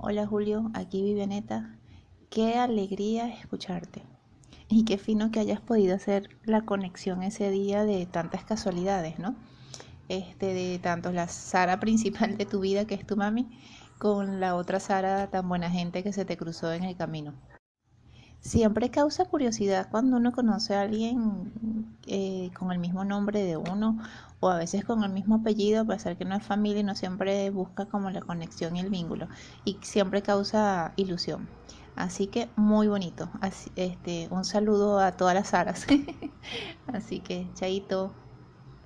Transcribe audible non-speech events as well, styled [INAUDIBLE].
Hola Julio, aquí Vivianeta. Qué alegría escucharte. Y qué fino que hayas podido hacer la conexión ese día de tantas casualidades, ¿no? Este, de tanto la Sara [LAUGHS] principal de tu vida, que es tu mami, con la otra Sara tan buena gente que se te cruzó en el camino. Siempre causa curiosidad cuando uno conoce a alguien eh, con el mismo nombre de uno o a veces con el mismo apellido, a pesar que no es familia y no siempre busca como la conexión y el vínculo y siempre causa ilusión. Así que muy bonito. este, un saludo a todas las aras. [LAUGHS] Así que, chaito.